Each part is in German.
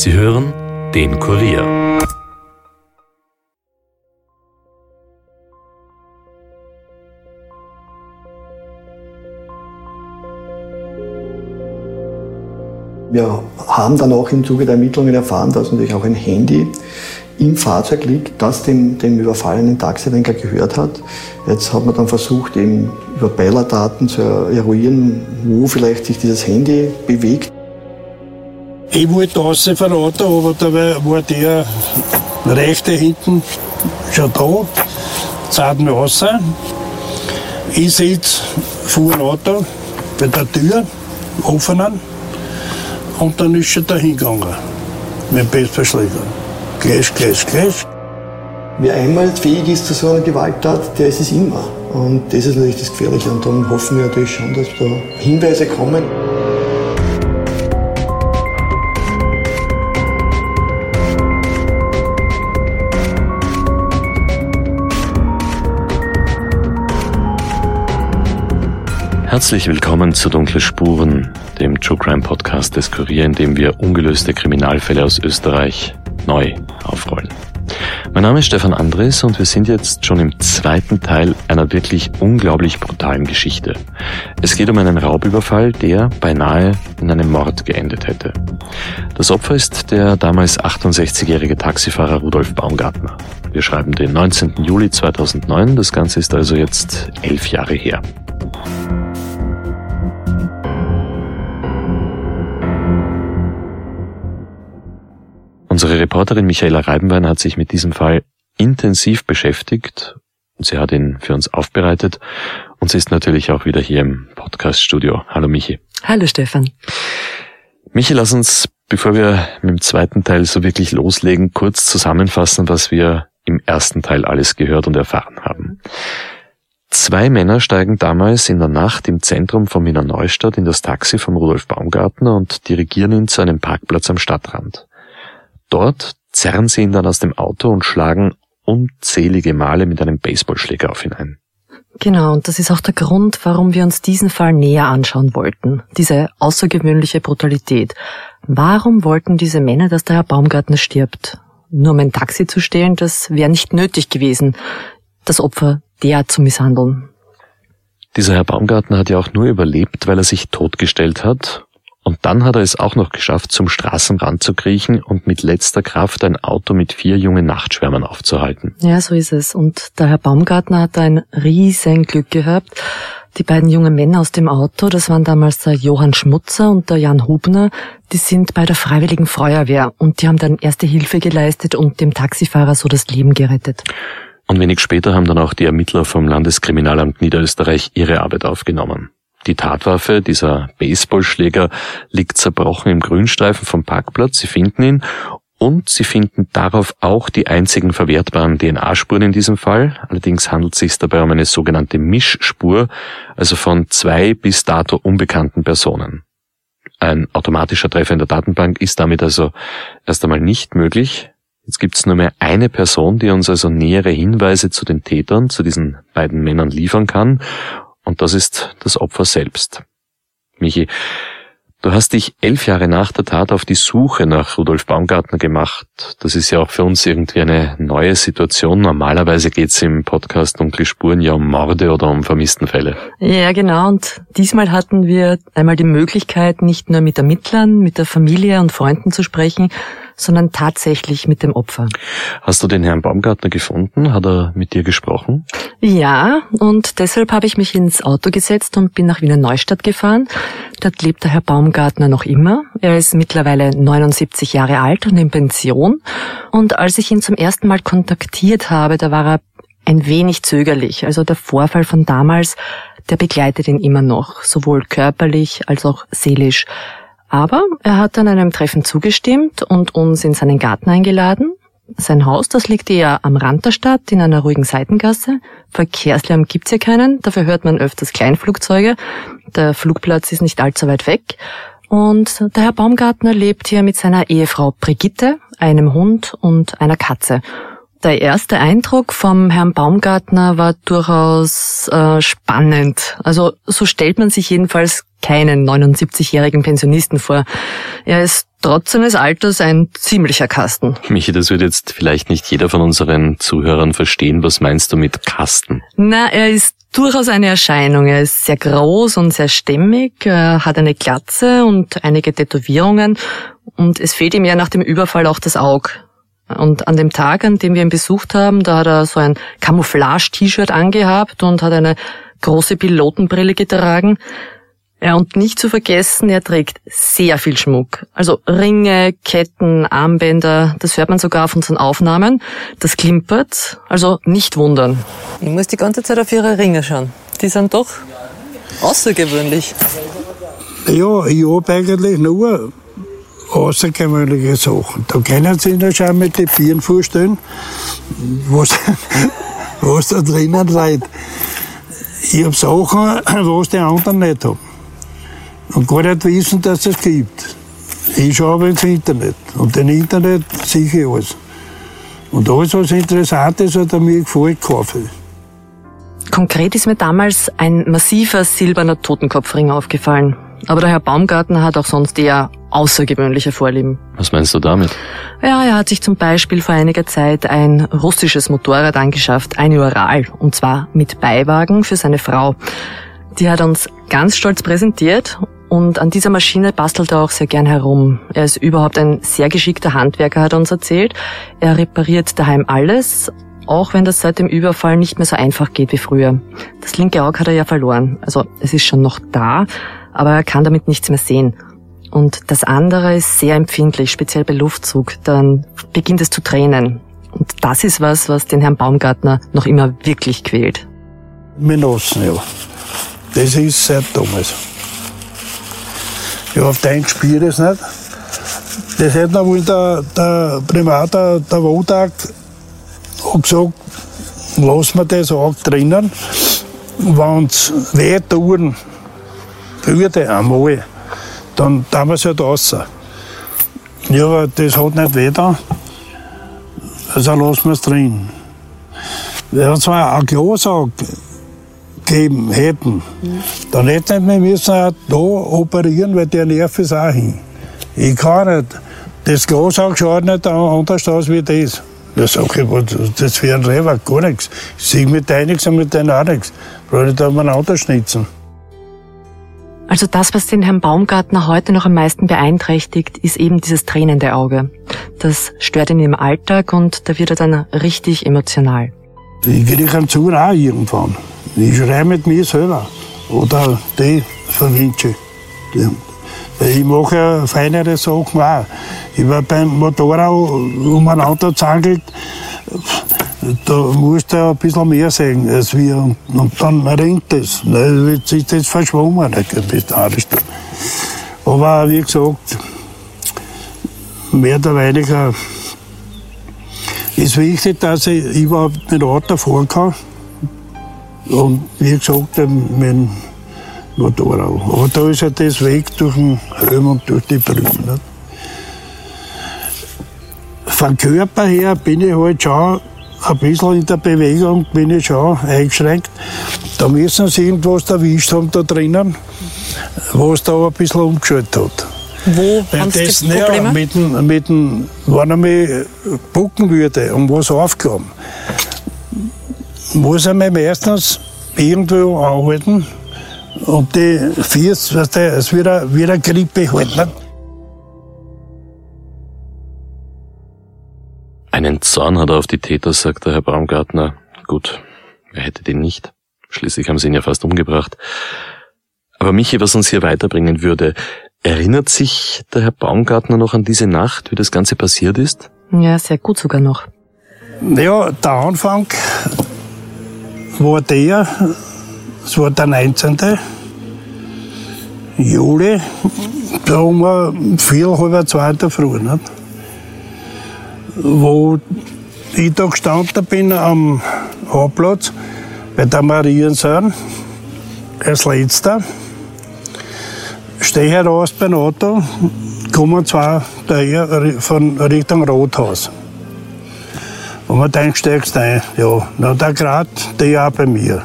Sie hören den Kurier. Wir haben dann auch im Zuge der Ermittlungen erfahren, dass natürlich auch ein Handy im Fahrzeug liegt, das dem, dem überfallenen Taxilenker gehört hat. Jetzt hat man dann versucht, eben über Beilerdaten zu eruieren, wo vielleicht sich dieses Handy bewegt. Ich wollte von Auto, aber da war der rechte hinten schon da, zahlt mir raus. Ich sitze vor dem Auto bei der Tür, offenen, und dann ist er da hingegangen mit dem Bestverschläger. Clash, Clash, Clash. Wer einmal fähig ist zu so einer Gewalttat, der ist es immer. Und das ist natürlich das Gefährliche. Und darum hoffen wir natürlich schon, dass da Hinweise kommen. Herzlich willkommen zu Dunkle Spuren, dem True Crime Podcast des Kurier, in dem wir ungelöste Kriminalfälle aus Österreich neu aufrollen. Mein Name ist Stefan Andres und wir sind jetzt schon im zweiten Teil einer wirklich unglaublich brutalen Geschichte. Es geht um einen Raubüberfall, der beinahe in einem Mord geendet hätte. Das Opfer ist der damals 68-jährige Taxifahrer Rudolf Baumgartner. Wir schreiben den 19. Juli 2009, das Ganze ist also jetzt elf Jahre her. Unsere Reporterin Michaela Reibenwein hat sich mit diesem Fall intensiv beschäftigt und sie hat ihn für uns aufbereitet und sie ist natürlich auch wieder hier im Podcaststudio. Hallo Michi. Hallo Stefan. Michi, lass uns, bevor wir mit dem zweiten Teil so wirklich loslegen, kurz zusammenfassen, was wir im ersten Teil alles gehört und erfahren haben. Zwei Männer steigen damals in der Nacht im Zentrum von Wiener Neustadt in das Taxi von Rudolf Baumgartner und dirigieren ihn zu einem Parkplatz am Stadtrand. Dort zerren sie ihn dann aus dem Auto und schlagen unzählige Male mit einem Baseballschläger auf ihn ein. Genau, und das ist auch der Grund, warum wir uns diesen Fall näher anschauen wollten. Diese außergewöhnliche Brutalität. Warum wollten diese Männer, dass der Herr Baumgartner stirbt? Nur um ein Taxi zu stehlen, das wäre nicht nötig gewesen, das Opfer derart zu misshandeln. Dieser Herr Baumgartner hat ja auch nur überlebt, weil er sich totgestellt hat und dann hat er es auch noch geschafft, zum Straßenrand zu kriechen und mit letzter Kraft ein Auto mit vier jungen Nachtschwärmern aufzuhalten. Ja, so ist es. Und der Herr Baumgartner hat ein riesen Glück gehabt. Die beiden jungen Männer aus dem Auto, das waren damals der Johann Schmutzer und der Jan Hubner, die sind bei der Freiwilligen Feuerwehr und die haben dann erste Hilfe geleistet und dem Taxifahrer so das Leben gerettet. Und wenig später haben dann auch die Ermittler vom Landeskriminalamt Niederösterreich ihre Arbeit aufgenommen. Die Tatwaffe, dieser Baseballschläger, liegt zerbrochen im Grünstreifen vom Parkplatz. Sie finden ihn und sie finden darauf auch die einzigen verwertbaren DNA-Spuren in diesem Fall. Allerdings handelt es sich dabei um eine sogenannte Mischspur, also von zwei bis dato unbekannten Personen. Ein automatischer Treffer in der Datenbank ist damit also erst einmal nicht möglich. Jetzt gibt es nur mehr eine Person, die uns also nähere Hinweise zu den Tätern, zu diesen beiden Männern liefern kann. Und das ist das Opfer selbst. Michi, du hast dich elf Jahre nach der Tat auf die Suche nach Rudolf Baumgartner gemacht. Das ist ja auch für uns irgendwie eine neue Situation. Normalerweise geht es im Podcast Dunkle Spuren ja um Morde oder um Vermisstenfälle. Ja, genau. Und diesmal hatten wir einmal die Möglichkeit, nicht nur mit Ermittlern, mit der Familie und Freunden zu sprechen, sondern tatsächlich mit dem Opfer. Hast du den Herrn Baumgartner gefunden? Hat er mit dir gesprochen? Ja, und deshalb habe ich mich ins Auto gesetzt und bin nach Wiener Neustadt gefahren. Dort lebt der Herr Baumgartner noch immer. Er ist mittlerweile 79 Jahre alt und in Pension. Und als ich ihn zum ersten Mal kontaktiert habe, da war er ein wenig zögerlich. Also der Vorfall von damals, der begleitet ihn immer noch, sowohl körperlich als auch seelisch. Aber er hat dann einem Treffen zugestimmt und uns in seinen Garten eingeladen. Sein Haus, das liegt eher am Rand der Stadt in einer ruhigen Seitengasse. Verkehrslärm gibt's hier keinen, dafür hört man öfters Kleinflugzeuge. Der Flugplatz ist nicht allzu weit weg. Und der Herr Baumgartner lebt hier mit seiner Ehefrau Brigitte, einem Hund und einer Katze. Der erste Eindruck vom Herrn Baumgartner war durchaus äh, spannend. Also so stellt man sich jedenfalls keinen 79-jährigen Pensionisten vor. Er ist trotz seines Alters ein ziemlicher Kasten. Michi, das wird jetzt vielleicht nicht jeder von unseren Zuhörern verstehen. Was meinst du mit Kasten? Na, er ist durchaus eine Erscheinung. Er ist sehr groß und sehr stämmig, er hat eine Glatze und einige Tätowierungen und es fehlt ihm ja nach dem Überfall auch das Auge. Und an dem Tag, an dem wir ihn besucht haben, da hat er so ein Camouflage-T-Shirt angehabt und hat eine große Pilotenbrille getragen. Ja, und nicht zu vergessen, er trägt sehr viel Schmuck. Also Ringe, Ketten, Armbänder, das hört man sogar auf unseren Aufnahmen. Das klimpert, also nicht wundern. Ich muss die ganze Zeit auf ihre Ringe schauen. Die sind doch außergewöhnlich. Ja, ich habe eigentlich nur außergewöhnliche Sachen. Da können Sie sich schon mit den Bieren vorstellen, was, was da drinnen seid. Ich habe Sachen, was die anderen nicht haben und gar nicht wissen, dass es gibt. Ich schaue ins Internet und im Internet sehe ich alles. Und alles, was interessant ist oder mir gefällt, kaufe ich. Konkret ist mir damals ein massiver silberner Totenkopfring aufgefallen. Aber der Herr Baumgartner hat auch sonst eher außergewöhnliche Vorlieben. Was meinst du damit? Ja, er hat sich zum Beispiel vor einiger Zeit ein russisches Motorrad angeschafft, ein Ural, und zwar mit Beiwagen für seine Frau. Die hat uns ganz stolz präsentiert und an dieser Maschine bastelt er auch sehr gern herum. Er ist überhaupt ein sehr geschickter Handwerker, hat er uns erzählt. Er repariert daheim alles, auch wenn das seit dem Überfall nicht mehr so einfach geht wie früher. Das linke Auge hat er ja verloren. Also es ist schon noch da, aber er kann damit nichts mehr sehen. Und das andere ist sehr empfindlich, speziell bei Luftzug. Dann beginnt es zu tränen. Und das ist was, was den Herrn Baumgartner noch immer wirklich quält. Minossen, ja. Das ist sehr dummes. Ja, auf den spielt es nicht. Das hätte noch wohl der, der Primat, der, der Wodak, gesagt, lassen wir das auch drinnen. Wenn es weh tun würde einmal, dann tun wir es halt raus. Ja, aber das hat nicht weh da. Also lassen wir es drin. Wenn es eine Glosauge gegeben hätten, dann hätten wir müssen auch da operieren, weil der Nerv ist auch hin. Ich kann nicht. Das Glas auch schaut nicht anders aus wie das. Da sage ich, das für ein Rewer gar nichts. Ich sehe mit deinem nichts und mit deinem auch nichts. Brauche ich da umeinander schnitzen. Also das, was den Herrn Baumgartner heute noch am meisten beeinträchtigt, ist eben dieses tränende Auge. Das stört ihn im Alltag und da wird er dann richtig emotional. Ich kriege einen Zug auch irgendwann. Ich schreibe mit mir selber. Oder die verwünsche. Ich mache feinere Sachen auch. Ich war beim Motorrad umeinander zangelt, da musst du ein bisschen mehr sehen als wir. Und, dann ringt es. Jetzt ist das verschwommen, bis Aber wie gesagt, mehr oder weniger ist wichtig, dass ich überhaupt mit Auto fahren kann. Und wie gesagt, mein Motorrad. Aber da ist ja das Weg durch den Helm und durch die Brille. Nicht? Vom Körper her bin ich halt schon ein bisschen in der Bewegung, bin ich schon eingeschränkt. Da müssen sie irgendwas erwischt haben da drinnen, was da ein bisschen umgeschaltet hat. Wo haben Sie das, Probleme? Ja, mit dem, mit dem, wenn er mich bucken würde und was aufgekommen, muss er mich meistens irgendwo anhalten und die Fies, weißt du, es wird eine, wie eine Grippe halten. Einen Zorn hat er auf die Täter, sagt der Herr Baumgartner. Gut, er hätte den nicht. Schließlich haben sie ihn ja fast umgebracht. Aber Michi, was uns hier weiterbringen würde, erinnert sich der Herr Baumgartner noch an diese Nacht, wie das Ganze passiert ist? Ja, sehr gut sogar noch. Ja, der Anfang war der, es war der 19. Juli, da um vier, halb zwei der Früh, nicht? wo ich da gestanden bin am Hauptplatz bei der Mariensohn, als letzter. Stehe heraus beim Auto, kommen zwei daher von Richtung Rothaus. Und man denkt, steigst ein. Ja, na, der gerade, der ja bei mir.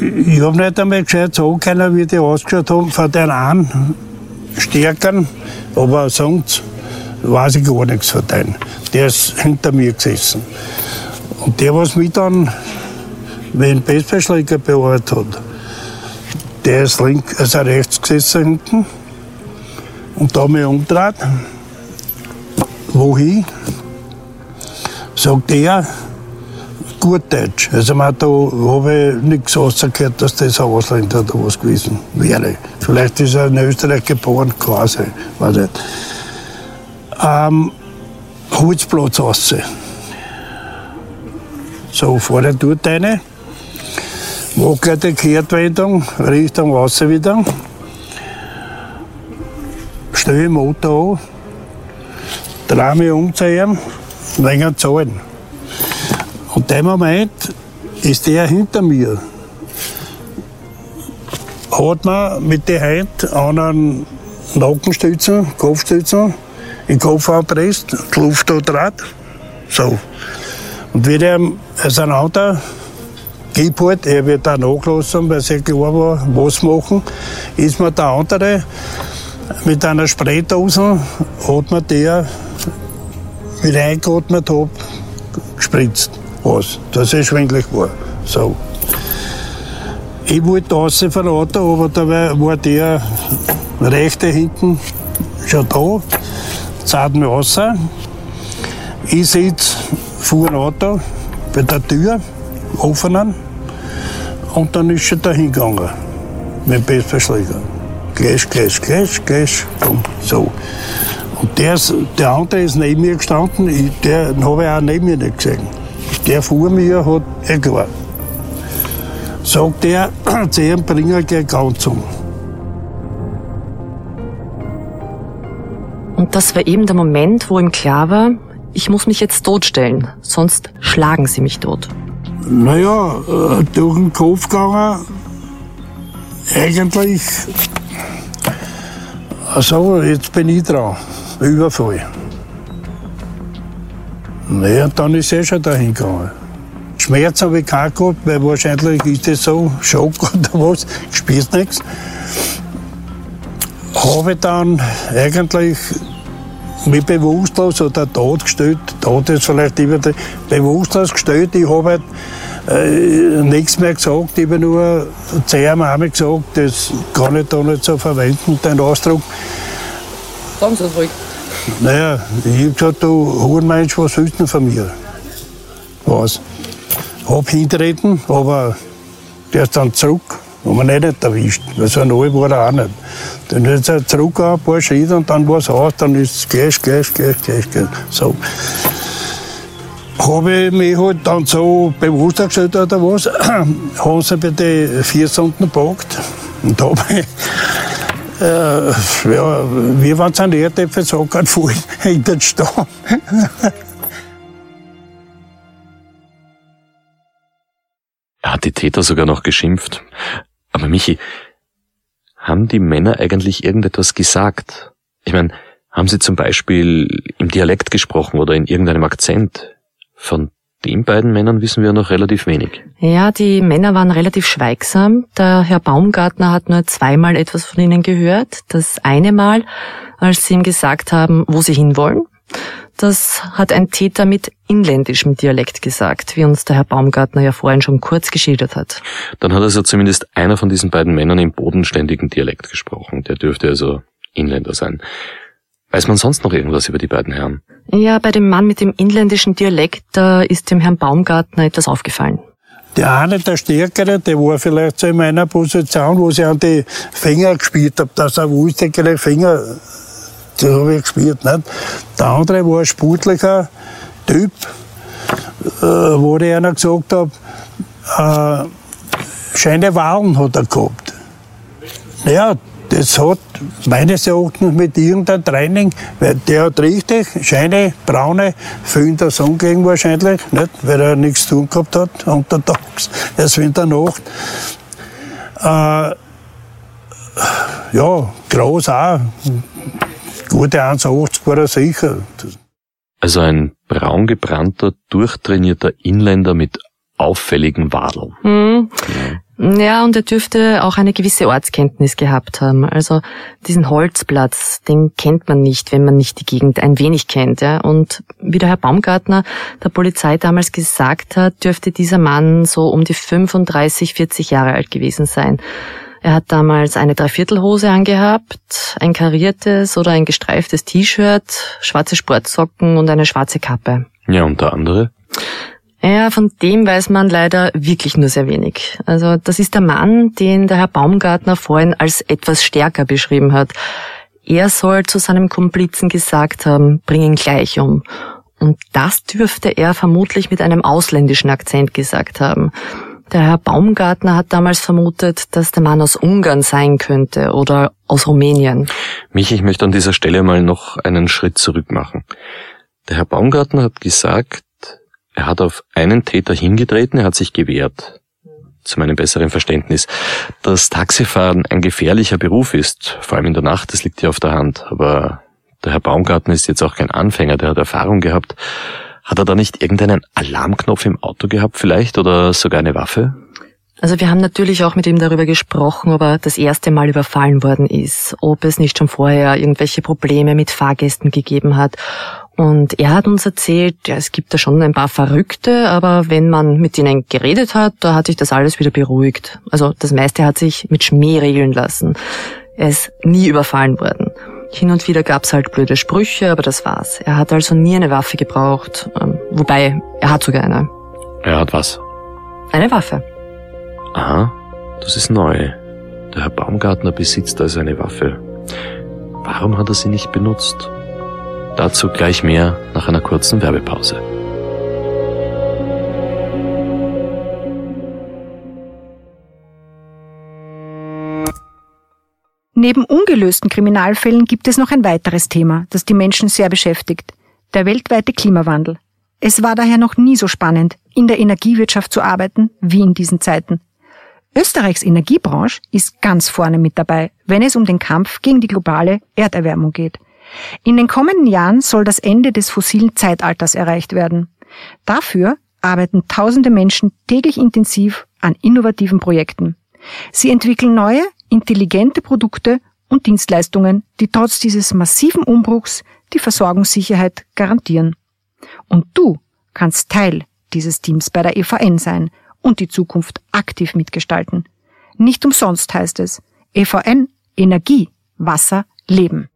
Ich habe nicht einmal gescheit sagen können, wie die ausgeschaut haben von den einen Stärkern, aber sonst weiß ich gar nichts von denen. Der ist hinter mir gesessen. Und der, was mich dann wenn Baseballschläger bearbeitet hat, der ist links, also rechts gesessen hinten und da mich umdreht. Wohin? Sagt er, gut Deutsch. Also man, da habe ich nichts rausgehört, dass das ein Ausländer oder was gewesen wäre. Vielleicht ist er in Österreich geboren, quasi, weiß nicht. Ähm, Holzplatz raus. So, fahre ich dort die Kehrtwendung, Richtung raus wieder, stelle Motor an, drehe mich um zu ihm, wegen zahlen. Und in dem Moment ist der hinter mir. Hat man mit der Hand an einen Nackenstützen, Kopfstützen, in den Kopf anpresst, die Luft da draht. So. Und wie der auseinander halt, er wird da nachlassen, weil sehr klar war, was machen, ist mir der andere mit einer Spraydose, hat man der, wie ich eingeatmet habe, gespritzt was, dass er schwindlig war. So. Ich wollte von Auto, aber da war der rechte hinten schon da, zahlt mich raus. Ich sitze vor dem Auto bei der Tür, offenen, und dann ist er da hingegangen mit dem Bestverschläger. Gleich, gleich, gleich, gleich, komm, so. Und der, der andere ist neben mir gestanden, ich, den habe ich auch neben mir nicht gesehen. Der vor mir hat klar. Sagt er, zu ihm bringe ich ganz um. Und das war eben der Moment, wo ihm klar war, ich muss mich jetzt totstellen, sonst schlagen sie mich tot. Naja, äh, durch den Kopf gegangen, eigentlich, also jetzt bin ich dran, Überfall. Naja, dann ist er schon dahin gegangen. Schmerz habe ich keinen gehabt, weil wahrscheinlich ist das so, Schock oder was, ich spür's nichts. Habe dann eigentlich mich bewusstlos oder tot gestellt, tot ist vielleicht immer bewusstlos gestellt. Ich habe halt, äh, nichts mehr gesagt, ich habe nur einmal gesagt, das kann ich da nicht so verwenden, den Ausdruck. Sagen Sie es ruhig. Naja, ich habe gesagt, du Hurenmensch, was willst du von mir? Was? Hab hintreten, aber der ist dann zurück. Haben wir nicht erwischt, weil so neu war er auch nicht. Dann ist er zurück ein paar Schritte und dann war es aus, dann ist es gleich, gleich, gleich, gleich, gleich. So. Habe ich mich halt dann so bewusst gestellt oder was, haben sie bei den vier Stunden gepackt und habe ich äh, ja, wir waren sind Erdäpfel so gerade voll in den Stamm. Er hat die Täter sogar noch geschimpft. Aber Michi, haben die Männer eigentlich irgendetwas gesagt? Ich meine, haben sie zum Beispiel im Dialekt gesprochen oder in irgendeinem Akzent? Von den beiden Männern wissen wir noch relativ wenig. Ja, die Männer waren relativ schweigsam. Der Herr Baumgartner hat nur zweimal etwas von ihnen gehört. Das eine Mal, als sie ihm gesagt haben, wo sie hinwollen. Das hat ein Täter mit inländischem Dialekt gesagt, wie uns der Herr Baumgartner ja vorhin schon kurz geschildert hat. Dann hat also zumindest einer von diesen beiden Männern im bodenständigen Dialekt gesprochen. Der dürfte also Inländer sein. Weiß man sonst noch irgendwas über die beiden Herren? Ja, bei dem Mann mit dem inländischen Dialekt, da ist dem Herrn Baumgartner etwas aufgefallen. Der eine, der Stärkere, der war vielleicht so in meiner Position, wo ich an die Finger gespielt habe, dass er wusste, Finger, das habe ich gespielt. Nicht? Der andere war ein sportlicher Typ, äh, wo ich einer gesagt habe, äh, schöne Wahlen hat er gehabt. Ja, das hat meines Erachtens mit irgendeinem Training, weil der hat richtig scheine, braune, viel in der Sonne gelegen wahrscheinlich, nicht? weil er nichts zu tun gehabt hat untertags, erst in der Nacht. Äh, ja, groß auch. Gute 1,80 war er sicher. Also ein braun gebrannter, durchtrainierter Inländer mit auffälligen Wadeln. Hm. Ja, und er dürfte auch eine gewisse Ortskenntnis gehabt haben. Also diesen Holzplatz, den kennt man nicht, wenn man nicht die Gegend ein wenig kennt. Ja. Und wie der Herr Baumgartner der Polizei damals gesagt hat, dürfte dieser Mann so um die 35, 40 Jahre alt gewesen sein. Er hat damals eine Dreiviertelhose angehabt, ein kariertes oder ein gestreiftes T-Shirt, schwarze Sportsocken und eine schwarze Kappe. Ja, unter andere? Ja, von dem weiß man leider wirklich nur sehr wenig. Also das ist der Mann, den der Herr Baumgartner vorhin als etwas stärker beschrieben hat. Er soll zu seinem Komplizen gesagt haben, bring ihn gleich um. Und das dürfte er vermutlich mit einem ausländischen Akzent gesagt haben. Der Herr Baumgartner hat damals vermutet, dass der Mann aus Ungarn sein könnte oder aus Rumänien. Mich, ich möchte an dieser Stelle mal noch einen Schritt zurück machen. Der Herr Baumgartner hat gesagt, er hat auf einen Täter hingetreten, er hat sich gewehrt. Zu meinem besseren Verständnis. Dass Taxifahren ein gefährlicher Beruf ist, vor allem in der Nacht, das liegt ja auf der Hand. Aber der Herr Baumgartner ist jetzt auch kein Anfänger, der hat Erfahrung gehabt. Hat er da nicht irgendeinen Alarmknopf im Auto gehabt vielleicht oder sogar eine Waffe? Also wir haben natürlich auch mit ihm darüber gesprochen, ob er das erste Mal überfallen worden ist, ob es nicht schon vorher irgendwelche Probleme mit Fahrgästen gegeben hat und er hat uns erzählt, ja, es gibt da schon ein paar Verrückte, aber wenn man mit ihnen geredet hat, da hat sich das alles wieder beruhigt. Also das meiste hat sich mit Schmäh regeln lassen. Er ist nie überfallen worden. Hin und wieder gab's halt blöde Sprüche, aber das war's. Er hat also nie eine Waffe gebraucht. Ähm, wobei, er hat sogar eine. Er hat was? Eine Waffe. Aha, das ist neu. Der Herr Baumgartner besitzt also eine Waffe. Warum hat er sie nicht benutzt? Dazu gleich mehr nach einer kurzen Werbepause. Neben ungelösten Kriminalfällen gibt es noch ein weiteres Thema, das die Menschen sehr beschäftigt. Der weltweite Klimawandel. Es war daher noch nie so spannend, in der Energiewirtschaft zu arbeiten, wie in diesen Zeiten. Österreichs Energiebranche ist ganz vorne mit dabei, wenn es um den Kampf gegen die globale Erderwärmung geht. In den kommenden Jahren soll das Ende des fossilen Zeitalters erreicht werden. Dafür arbeiten tausende Menschen täglich intensiv an innovativen Projekten. Sie entwickeln neue, intelligente Produkte und Dienstleistungen, die trotz dieses massiven Umbruchs die Versorgungssicherheit garantieren. Und du kannst Teil dieses Teams bei der EVN sein und die Zukunft aktiv mitgestalten. Nicht umsonst heißt es EVN Energie, Wasser, Leben.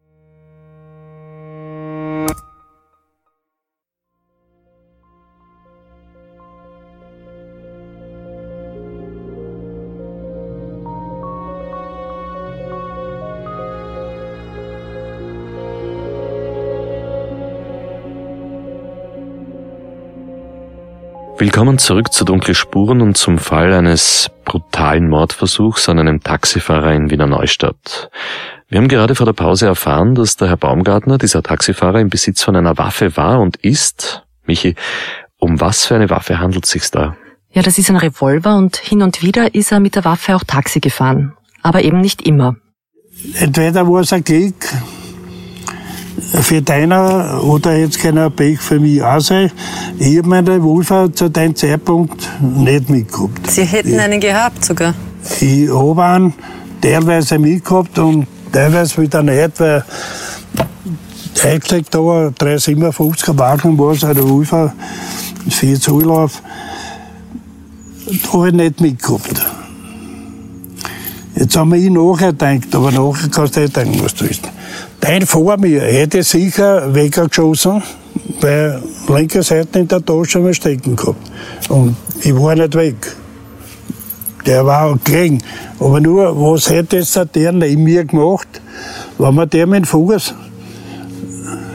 Willkommen zurück zu Dunkle Spuren und zum Fall eines brutalen Mordversuchs an einem Taxifahrer in Wiener Neustadt. Wir haben gerade vor der Pause erfahren, dass der Herr Baumgartner, dieser Taxifahrer, im Besitz von einer Waffe war und ist. Michi, um was für eine Waffe handelt es sich da? Ja, das ist ein Revolver und hin und wieder ist er mit der Waffe auch Taxi gefahren. Aber eben nicht immer. Entweder war es ein Glück, für deiner oder jetzt keiner Pech für mich auch sein. Ich habe meine Revolver zu dem Zeitpunkt nicht mitgehabt. Sie hätten ich, einen gehabt sogar? Ich habe einen teilweise mitgehabt und teilweise wieder nicht, weil eigentlich da 357er Wagen war es ein Revolver, vier Zulauf, da habe ich nicht mitgehabt. Jetzt haben wir ihn nachher gedacht, aber nachher kannst du nicht denken, was du willst. Dein vor mir hätte sicher weggeschossen, weil linke Seite in der Tasche mal stecken gehabt. Und ich war nicht weg. Der war auch gering. Aber nur, was hätte jetzt der neben mir gemacht, wenn man der mit dem Fuß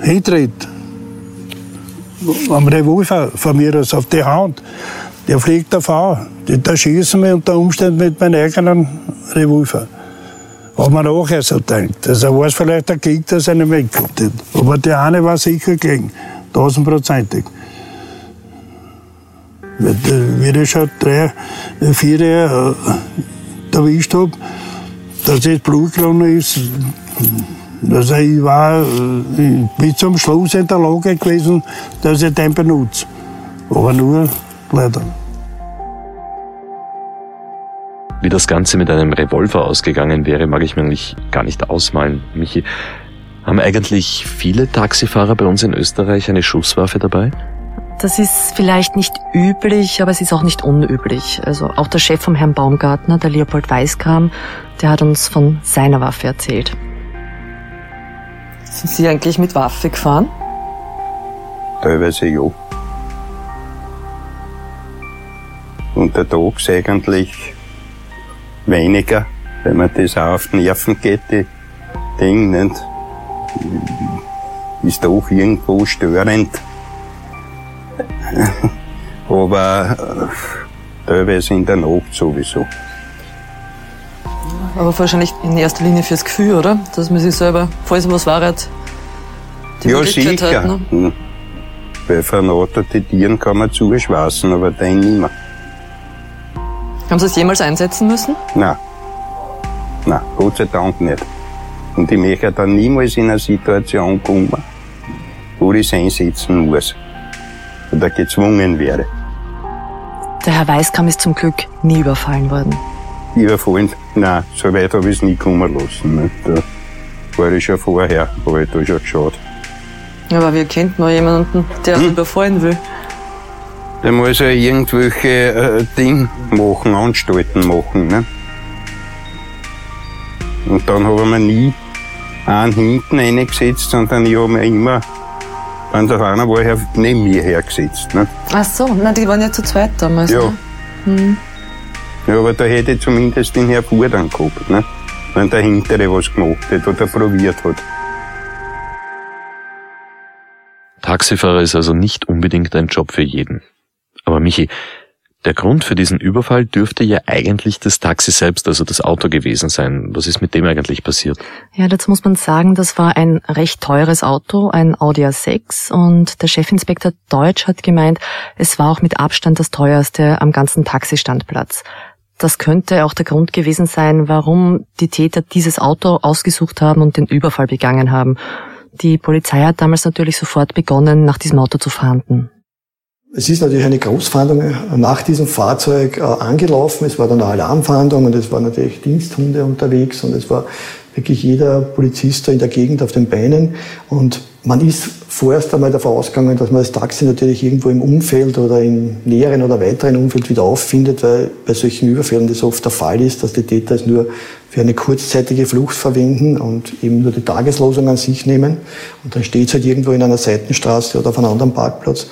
hintritt? Am Revolver von mir aus auf die Hand. Der fliegt an. Da schießen wir unter Umständen mit meinem eigenen Revolver. Hat man nachher so gedacht. Also war es vielleicht der Gegner, der seine weggehabt hat. Aber der eine war sicher gelegen. Tausendprozentig. Wie ich schon drei, vier Jahre äh, erwischt habe, dass jetzt Blut gelaufen ist, also ich war äh, bis zum Schluss in der Lage gewesen, dass ich den benutze. Aber nur leider. Wie das Ganze mit einem Revolver ausgegangen wäre, mag ich mir eigentlich gar nicht ausmalen. Michi, haben eigentlich viele Taxifahrer bei uns in Österreich eine Schusswaffe dabei? Das ist vielleicht nicht üblich, aber es ist auch nicht unüblich. Also auch der Chef vom Herrn Baumgartner, der Leopold Weiskram, der hat uns von seiner Waffe erzählt. Sind Sie eigentlich mit Waffe gefahren? Teilweise ja. Untertags eigentlich weniger, wenn man das auch auf die Nerven geht, die Ding, nicht? Ist doch irgendwo störend. Aber äh, teilweise in der Nacht sowieso. Aber wahrscheinlich in erster Linie fürs Gefühl, oder? Dass man sich selber, falls was war, die ja, sicher. hat. Ne? Hm. Bei vernauterte Tieren kann man zuschwassen, aber den nicht mehr. Haben Sie es jemals einsetzen müssen? Nein. Nein, Gott sei Dank nicht. Und ich möchte dann niemals in eine Situation kommen, wo ich es einsetzen muss. Oder gezwungen werde. Der Herr Weißkamm ist zum Glück nie überfallen worden. Überfallen? Nein, so weit habe ich es nie kommen lassen. Da war ich schon vorher, habe ich da schon geschaut. Aber wie kennt man jemanden, der hm? überfallen will? Der muss ja irgendwelche äh, Dinge machen, Anstalten machen. Ne? Und dann haben wir nie einen hinten reingesetzt, sondern ich habe mir immer, wenn der einer war, neben mir hergesetzt. Ne? Ach so, na, die waren ja zu zweit damals. Ja. Ne? Hm. Ja, aber da hätte ich zumindest den Herr Fuhr dann gehabt, ne? wenn der Hintere was gemacht hat oder probiert hat. Taxifahrer ist also nicht unbedingt ein Job für jeden. Aber Michi, der Grund für diesen Überfall dürfte ja eigentlich das Taxi selbst, also das Auto gewesen sein. Was ist mit dem eigentlich passiert? Ja, dazu muss man sagen, das war ein recht teures Auto, ein Audi A6 und der Chefinspektor Deutsch hat gemeint, es war auch mit Abstand das teuerste am ganzen Taxistandplatz. Das könnte auch der Grund gewesen sein, warum die Täter dieses Auto ausgesucht haben und den Überfall begangen haben. Die Polizei hat damals natürlich sofort begonnen, nach diesem Auto zu fahnden. Es ist natürlich eine Großfahndung nach diesem Fahrzeug äh, angelaufen. Es war dann eine Alarmfahndung und es waren natürlich Diensthunde unterwegs und es war wirklich jeder Polizist da in der Gegend auf den Beinen. Und man ist vorerst einmal davon ausgegangen, dass man das Taxi natürlich irgendwo im Umfeld oder im näheren oder weiteren Umfeld wieder auffindet, weil bei solchen Überfällen das oft der Fall ist, dass die Täter es nur für eine kurzzeitige Flucht verwenden und eben nur die Tageslosung an sich nehmen. Und dann steht es halt irgendwo in einer Seitenstraße oder auf einem anderen Parkplatz.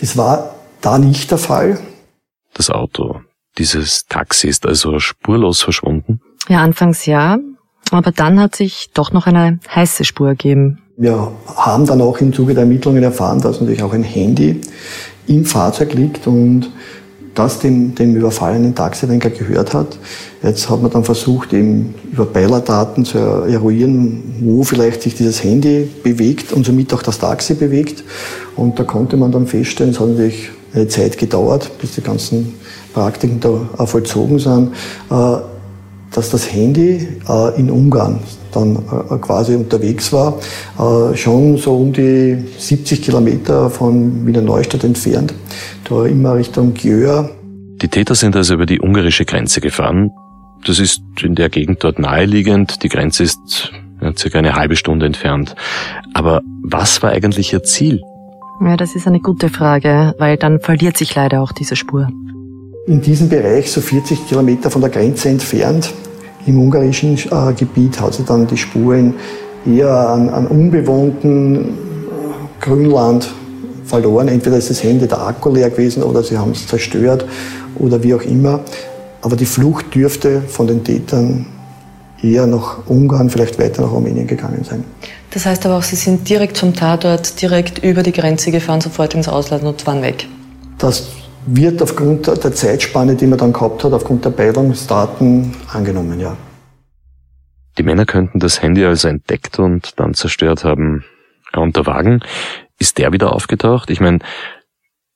Das war da nicht der Fall. Das Auto, dieses Taxi ist also spurlos verschwunden? Ja, anfangs ja. Aber dann hat sich doch noch eine heiße Spur ergeben. Wir haben dann auch im Zuge der Ermittlungen erfahren, dass natürlich auch ein Handy im Fahrzeug liegt und das dem, dem überfallenen Taxilenker gehört hat. Jetzt hat man dann versucht, eben über Beilerdaten zu eruieren, wo vielleicht sich dieses Handy bewegt und somit auch das Taxi bewegt. Und da konnte man dann feststellen, es hat natürlich eine Zeit gedauert, bis die ganzen Praktiken da vollzogen sind, äh, dass das Handy äh, in Ungarn dann äh, quasi unterwegs war, schon so um die 70 Kilometer von Wiener Neustadt entfernt, da immer Richtung Gjör. Die Täter sind also über die ungarische Grenze gefahren. Das ist in der Gegend dort naheliegend. Die Grenze ist circa eine halbe Stunde entfernt. Aber was war eigentlich ihr Ziel? Ja, das ist eine gute Frage, weil dann verliert sich leider auch diese Spur. In diesem Bereich, so 40 Kilometer von der Grenze entfernt, im ungarischen äh, Gebiet, hat sich dann die Spur in eher an, an unbewohnten äh, Grünland verloren. Entweder ist das Handy der Akku leer gewesen oder sie haben es zerstört oder wie auch immer. Aber die Flucht dürfte von den Tätern eher nach Ungarn, vielleicht weiter nach Rumänien gegangen sein. Das heißt aber auch, Sie sind direkt vom Tatort, direkt über die Grenze gefahren, sofort ins Ausland und waren weg. Das wird aufgrund der Zeitspanne, die man dann gehabt hat, aufgrund der Beilungsdaten angenommen, ja. Die Männer könnten das Handy also entdeckt und dann zerstört haben. Und der Wagen, ist der wieder aufgetaucht? Ich meine,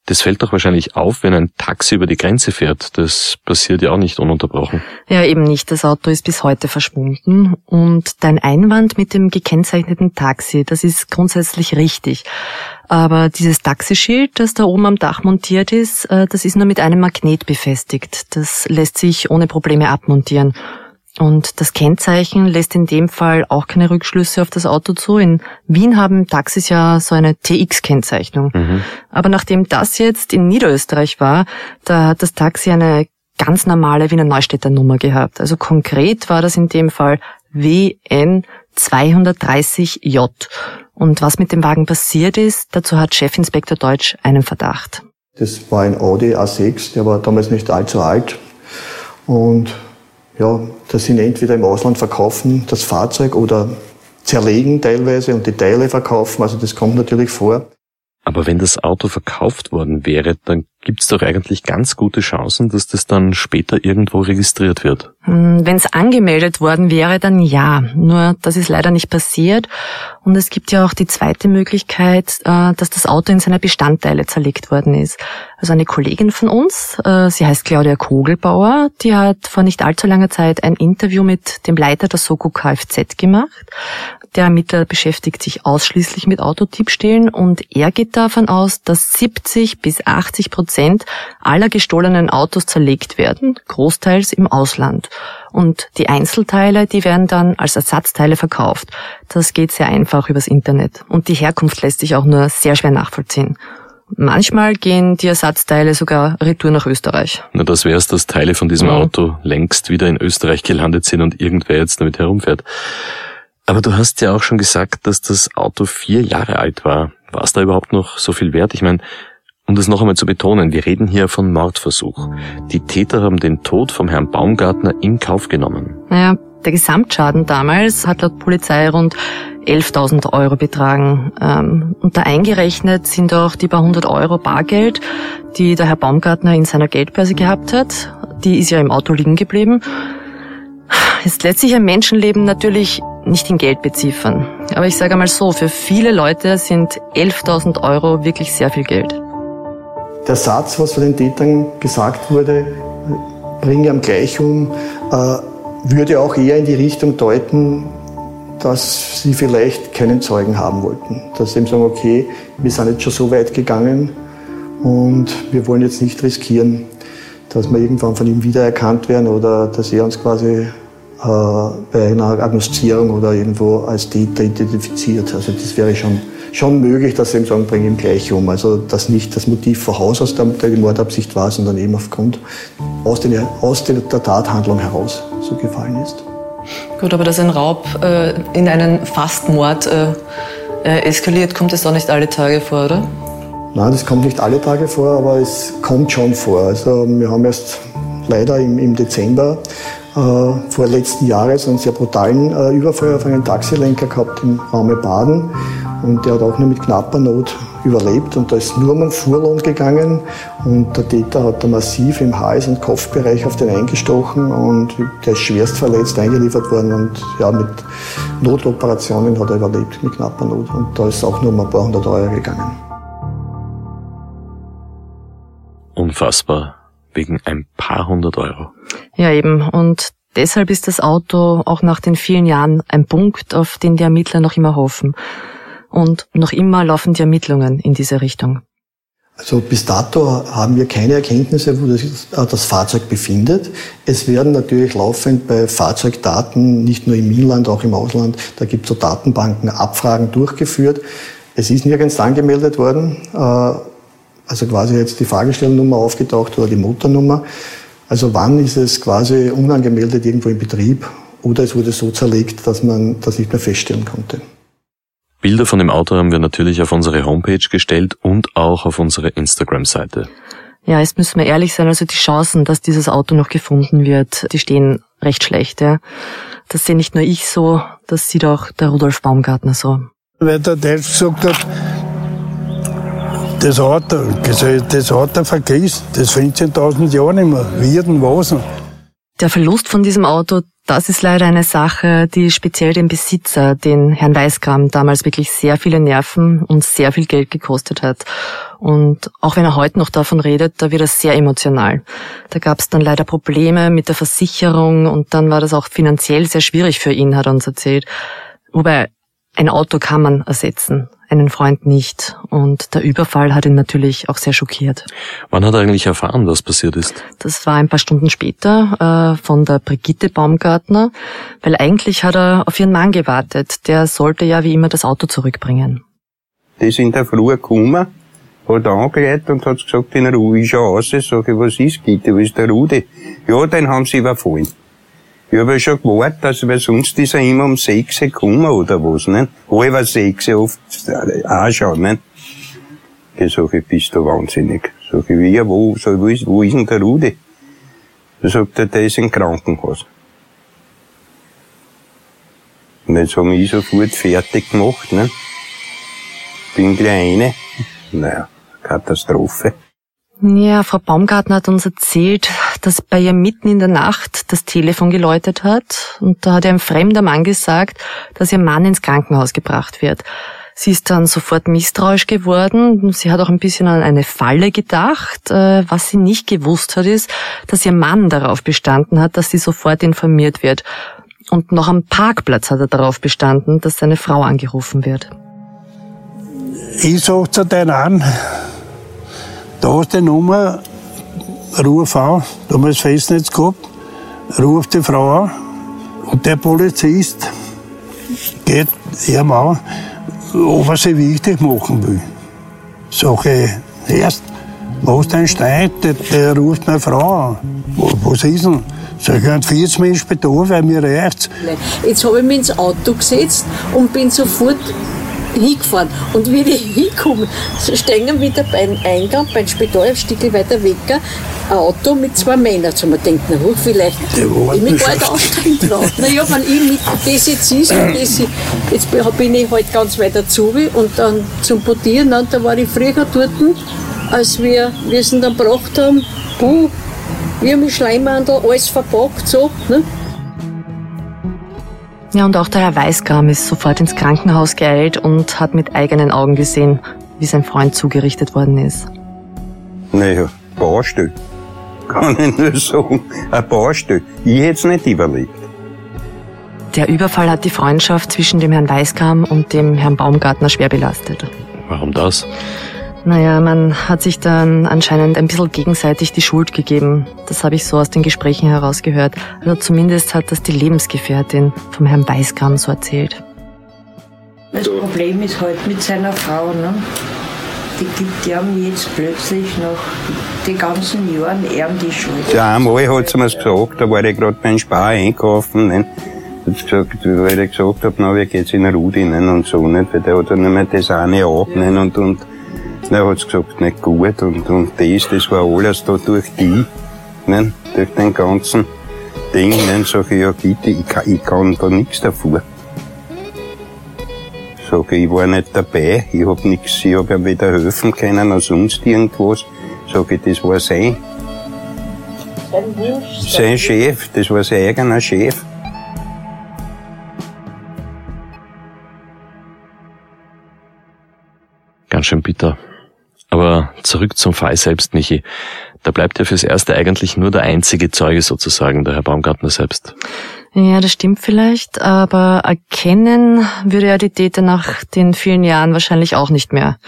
Das fällt doch wahrscheinlich auf, wenn ein Taxi über die Grenze fährt. Das passiert ja auch nicht ununterbrochen. Ja, eben nicht. Das Auto ist bis heute verschwunden. Und dein Einwand mit dem gekennzeichneten Taxi, das ist grundsätzlich richtig. Aber dieses Taxischild, das da oben am Dach montiert ist, äh, das ist nur mit einem Magnet befestigt. Das lässt sich ohne Probleme abmontieren. Und das Kennzeichen lässt in dem Fall auch keine Rückschlüsse auf das Auto zu. In Wien haben Taxis ja so eine TX-Kennzeichnung. Mhm. Aber nachdem das jetzt in Niederösterreich war, da hat das Taxi eine ganz normale Wiener Neustädter Nummer gehabt. Also konkret war das in dem Fall WN 230J. Und was mit dem Wagen passiert ist, dazu hat Chefinspektor Deutsch einen Verdacht. Das war ein Audi A6, der war damals nicht allzu alt. Und ja, das sind entweder im Ausland verkaufen das Fahrzeug oder zerlegen teilweise und die Teile verkaufen. Also das kommt natürlich vor. Aber wenn das Auto verkauft worden wäre, dann gibt es doch eigentlich ganz gute Chancen, dass das dann später irgendwo registriert wird. Hm, wenn es angemeldet worden wäre, dann ja. Nur das ist leider nicht passiert. Und es gibt ja auch die zweite Möglichkeit, äh, dass das Auto in seine Bestandteile zerlegt worden ist. Also eine Kollegin von uns, äh, sie heißt Claudia Kogelbauer, die hat vor nicht allzu langer Zeit ein Interview mit dem Leiter der Soko Kfz gemacht. Der Ermittler beschäftigt sich ausschließlich mit Autodiebstählen und er geht davon aus, dass 70 bis 80 Prozent aller gestohlenen Autos zerlegt werden, großteils im Ausland. Und die Einzelteile, die werden dann als Ersatzteile verkauft. Das geht sehr einfach übers Internet. Und die Herkunft lässt sich auch nur sehr schwer nachvollziehen. Manchmal gehen die Ersatzteile sogar retour nach Österreich. Na, das wär's, dass Teile von diesem mhm. Auto längst wieder in Österreich gelandet sind und irgendwer jetzt damit herumfährt. Aber du hast ja auch schon gesagt, dass das Auto vier Jahre alt war. War es da überhaupt noch so viel wert? Ich meine, um das noch einmal zu betonen, wir reden hier von Mordversuch. Die Täter haben den Tod vom Herrn Baumgartner in Kauf genommen. Naja, der Gesamtschaden damals hat laut Polizei rund 11.000 Euro betragen. Ähm, und da eingerechnet sind auch die paar hundert Euro Bargeld, die der Herr Baumgartner in seiner Geldbörse gehabt hat. Die ist ja im Auto liegen geblieben. Jetzt lässt sich ein Menschenleben natürlich nicht in Geld beziffern. Aber ich sage einmal so, für viele Leute sind 11.000 Euro wirklich sehr viel Geld. Der Satz, was von den Tätern gesagt wurde, bringe am Gleichum, äh, würde auch eher in die Richtung deuten, dass sie vielleicht keinen Zeugen haben wollten. Dass sie eben sagen, okay, wir sind jetzt schon so weit gegangen und wir wollen jetzt nicht riskieren, dass wir irgendwann von ihm wiedererkannt werden oder dass er uns quasi bei einer Agnostizierung oder irgendwo als Täter identifiziert. Also das wäre schon, schon möglich, dass sie eben sagen, bringen ihn gleich um. Also dass nicht das Motiv von Haus aus der, der Mordabsicht war, sondern eben aufgrund aus, den, aus der Tathandlung heraus so gefallen ist. Gut, aber dass ein Raub äh, in einen Fastmord äh, äh, eskaliert, kommt es doch nicht alle Tage vor, oder? Nein, das kommt nicht alle Tage vor, aber es kommt schon vor. Also wir haben erst leider im, im Dezember äh, vor letzten Jahres einen sehr brutalen äh, Überfall auf einen Taxilenker gehabt im Raume Baden. Und der hat auch nur mit knapper Not überlebt. Und da ist nur um einen Fuhrlohn gegangen. Und der Täter hat da massiv im Hals- und Kopfbereich auf den eingestochen. Und der ist schwerst verletzt eingeliefert worden. Und ja, mit Notoperationen hat er überlebt, mit knapper Not. Und da ist auch nur um ein paar hundert Euro gegangen. Unfassbar. Wegen ein paar hundert Euro. Ja, eben. Und deshalb ist das Auto auch nach den vielen Jahren ein Punkt, auf den die Ermittler noch immer hoffen. Und noch immer laufen die Ermittlungen in diese Richtung. Also bis dato haben wir keine Erkenntnisse, wo das, äh, das, Fahrzeug befindet. Es werden natürlich laufend bei Fahrzeugdaten, nicht nur im Inland, auch im Ausland, da gibt es so Datenbanken, Abfragen durchgeführt. Es ist nirgends angemeldet worden, äh, also quasi jetzt die Fahrgestellnummer aufgetaucht oder die Motornummer. Also wann ist es quasi unangemeldet irgendwo im Betrieb oder es wurde so zerlegt, dass man das nicht mehr feststellen konnte. Bilder von dem Auto haben wir natürlich auf unsere Homepage gestellt und auch auf unsere Instagram-Seite. Ja, jetzt müssen wir ehrlich sein, also die Chancen, dass dieses Auto noch gefunden wird, die stehen recht schlecht. Ja. Das sehe nicht nur ich so, das sieht auch der Rudolf Baumgartner so. Weil der Deutsch gesagt hat, das Auto, das Auto vergisst, das 15.000 Jahre nicht mehr. Wie denn was? Der Verlust von diesem Auto, Das ist leider eine Sache, die speziell den Besitzer, den Herrn Weißgram, damals wirklich sehr viele Nerven und sehr viel Geld gekostet hat. Und auch wenn er heute noch davon redet, da wird er sehr emotional. Da gab es dann leider Probleme mit der Versicherung und dann war das auch finanziell sehr schwierig für ihn, hat er uns erzählt. Wobei ein Auto kann man ersetzen, einen Freund nicht. Und der Überfall hat ihn natürlich auch sehr schockiert. Wann hat er eigentlich erfahren, was passiert ist? Das war ein paar Stunden später äh, von der Brigitte Baumgartner, weil eigentlich hat er auf ihren Mann gewartet. Der sollte ja wie immer das Auto zurückbringen. Die sind in der Früh gekommen, hat angeleitet und hat gesagt, in Ruhe ist ja raus. Sag ich, was ist, Gitte, wo ist der Rudi? Ja, den haben sie überfallen. Ich habe ja schon gewartet, dass, weil sonst ist er immer um sechs gekommen oder was, ne? Halber sechs oft auch ne? Ich sag, ich bist du wahnsinnig. Sag ich, wie, wo, sag, wo, ist, wo ist denn der Rudi? Da sagt er, der ist im Krankenhaus. Und jetzt haben ich sofort fertig gemacht, ne? Bin gleich eine. Naja, Katastrophe. Ja, Frau Baumgartner hat uns erzählt, dass bei ihr mitten in der Nacht das Telefon geläutet hat und da hat ihr ein fremder Mann gesagt, dass ihr Mann ins Krankenhaus gebracht wird. Sie ist dann sofort misstrauisch geworden. Sie hat auch ein bisschen an eine Falle gedacht. Äh, was sie nicht gewusst hat, ist, dass ihr Mann darauf bestanden hat, dass sie sofort informiert wird. Und noch am Parkplatz hat er darauf bestanden, dass seine Frau angerufen wird. Ich sag zu denen an, da ist die Nummer, ruf an, damals Festnetz gehabt, ruf die Frau an und der Polizist geht ihm an, ob er sie wichtig machen will. Sag ich, erst, was dein Stein, der, der ruft meine Frau an. Was ist denn? Ich, ein 40 Minuten später, weil mir reicht's. Jetzt habe ich mich ins Auto gesetzt und bin sofort hingefahren. Und wie ich hinkomme, stehen wieder beim Eingang, beim Spital, ein Stück weiter weg, ein Auto mit zwei Männern. So man denkt, na hoch, vielleicht ich mich gar nicht aussteigen trauen. Naja, wenn ich mit das jetzt ist, und das, jetzt bin ich halt ganz weit dazu und dann zum Portieren, und da war ich früher dort, als wir, wir es dann gebracht haben, puh, wir haben Schleimhandel, alles verpackt, so, ne? Ja, und auch der Herr Weißgram ist sofort ins Krankenhaus geeilt und hat mit eigenen Augen gesehen, wie sein Freund zugerichtet worden ist. Naja, Baustelle. Kann ich nur sagen, ein Baustelle. Ich hätte es nicht überlegt. Der Überfall hat die Freundschaft zwischen dem Herrn Weißgram und dem Herrn Baumgartner schwer belastet. Warum das? Naja, man hat sich dann anscheinend ein bisschen gegenseitig die Schuld gegeben. Das habe ich so aus den Gesprächen herausgehört. Also zumindest hat das die Lebensgefährtin vom Herrn Weißgram so erzählt. Das Problem ist halt mit seiner Frau, ne? Die gibt ihm jetzt plötzlich nach den ganzen Jahren ihm die Schuld. Ja, einmal hat sie mir gesagt, da war ich gerade beim Spar einkaufen, ne? Hat gesagt, weil ich gesagt habe, na, wie geht's in Rudi, ne? Und so, nicht? Weil der hat dann nicht mehr das eine an, ne? Und, und, dann hat gesagt, nicht gut und, und das, das war alles da durch die, ne, durch den ganzen Ding. Dann sag ich, ja bitte, ich kann, ich kann da nichts dafür. Sag ich, ich war nicht dabei, ich hab nichts, ich hab ihm weder helfen können oder sonst irgendwas. Sag ich, das war sein. Sein Chef, das war sein eigener Chef. Ganz schön bitter. Aber zurück zum Fall selbst, Michi. Da bleibt ja fürs Erste eigentlich nur der einzige Zeuge sozusagen, der Herr Baumgartner selbst. Ja, das stimmt vielleicht, aber erkennen würde er die Täter nach den vielen Jahren wahrscheinlich auch nicht mehr.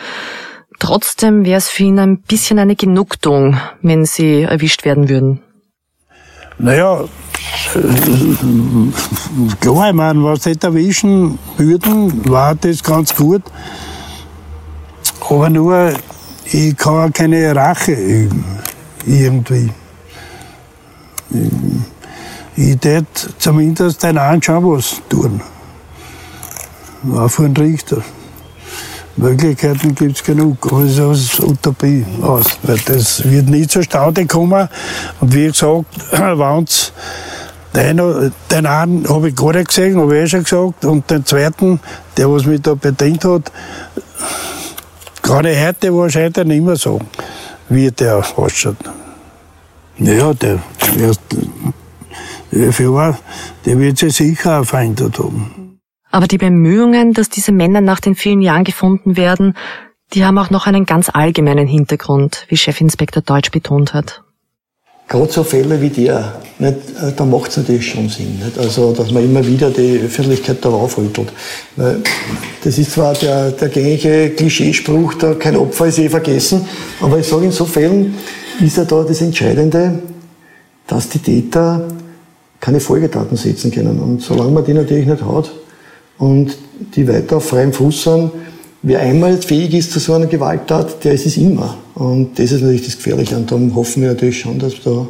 Trotzdem wäre es für ihn ein bisschen eine Genugtuung, wenn sie erwischt werden würden. Naja, klar, ich meine, was sie erwischen würden, war das ganz gut. Aber nur, ich kann keine Rache üben, irgendwie. Ich tät zumindest den anschauen, was tun. Für einen Richter. Möglichkeiten gibt es genug, aber es ist Utopie aus. Weil das wird nie zustande kommen. Und wie gesagt, wenn's den, den einen habe ich gar nicht gesehen, habe ich eh schon gesagt. Und den zweiten, der was mich da bedient hat, kann ich heute wahrscheinlich nicht mehr sagen, wie der ausschaut. Naja, der, der, für der wird sich sicher auch verändert haben. Aber die Bemühungen, dass diese Männer nach den vielen Jahren gefunden werden, die haben auch noch einen ganz allgemeinen Hintergrund, wie Chefinspektor Deutsch betont hat. Gerade so Fälle wie der, nicht, äh, da macht es natürlich schon Sinn. Nicht? Also, dass man immer wieder die Öffentlichkeit darauf rüttelt. Weil das ist zwar der, der gängige Klischeespruch, da kein Opfer ist eh vergessen, aber ich sage, in so Fällen ist ja da das Entscheidende, dass die Täter keine Folgetaten setzen können. Und solange man die natürlich nicht hat und die weiter auf freiem Fuß sind, wer einmal fähig ist zu so einer Gewalttat, der ist es immer. Und das ist natürlich das Gefährliche. Und darum hoffen wir natürlich schon, dass da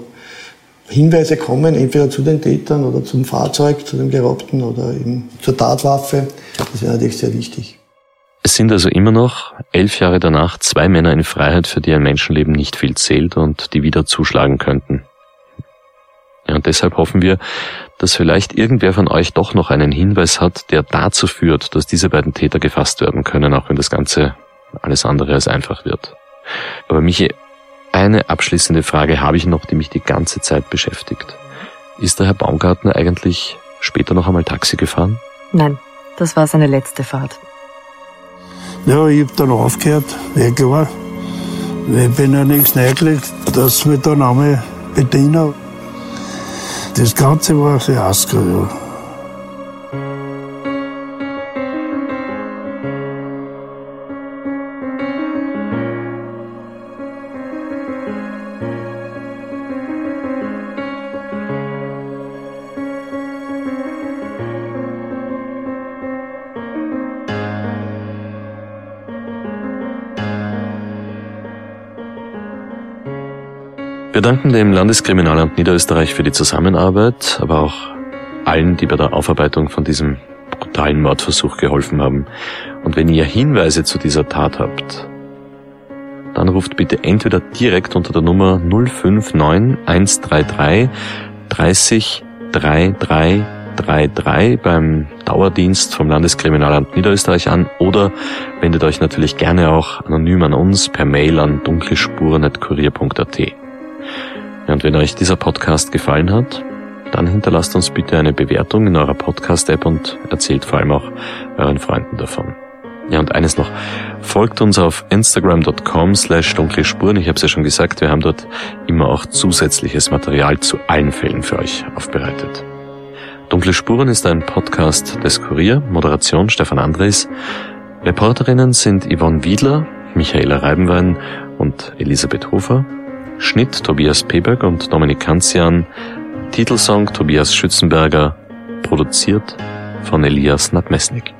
Hinweise kommen, entweder zu den Tätern oder zum Fahrzeug, zu dem Geraubten oder eben zur Tatwaffe. Das wäre natürlich sehr wichtig. Es sind also immer noch, elf Jahre danach, zwei Männer in Freiheit, für die ein Menschenleben nicht viel zählt und die wieder zuschlagen könnten. Ja, und deshalb hoffen wir, dass vielleicht irgendwer von euch doch noch einen Hinweis hat, der dazu führt, dass diese beiden Täter gefasst werden können, auch wenn das Ganze alles andere als einfach wird. Aber Michi, eine abschließende Frage habe ich noch, die mich die ganze Zeit beschäftigt. Ist der Herr Baumgartner eigentlich später noch einmal Taxi gefahren? Nein, das war seine letzte Fahrt. Ja, ich hab dann aufgehört, ja klar. Ich bin ja nichts reingelegt, dass wir dann einmal bedienen. Das Ganze war ein Fiasko, Wir danken dem Landeskriminalamt Niederösterreich für die Zusammenarbeit, aber auch allen, die bei der Aufarbeitung von diesem brutalen Mordversuch geholfen haben. Und wenn ihr Hinweise zu dieser Tat habt, dann ruft bitte entweder direkt unter der Nummer 059 133 30 3333 beim Dauerdienst vom Landeskriminalamt Niederösterreich an oder wendet euch natürlich gerne auch anonym an uns per Mail an dunklespuren.kurier.at. Ja, und wenn euch dieser Podcast gefallen hat, dann hinterlasst uns bitte eine Bewertung in eurer Podcast-App und erzählt vor allem auch euren Freunden davon. Ja, und eines noch. Folgt uns auf instagram.com slash dunkle Spuren. Ich habe es ja schon gesagt, wir haben dort immer auch zusätzliches Material zu allen Fällen für euch aufbereitet. Dunkle Spuren ist ein Podcast des Kurier, Moderation Stefan Andres. Reporterinnen sind Yvonne Wiedler, Michaela Reibenwein und Elisabeth Hofer. Schnitt Tobias Peberg und Dominik Kanzian, Titelsong Tobias Schützenberger, produziert von Elias Nadmesnik.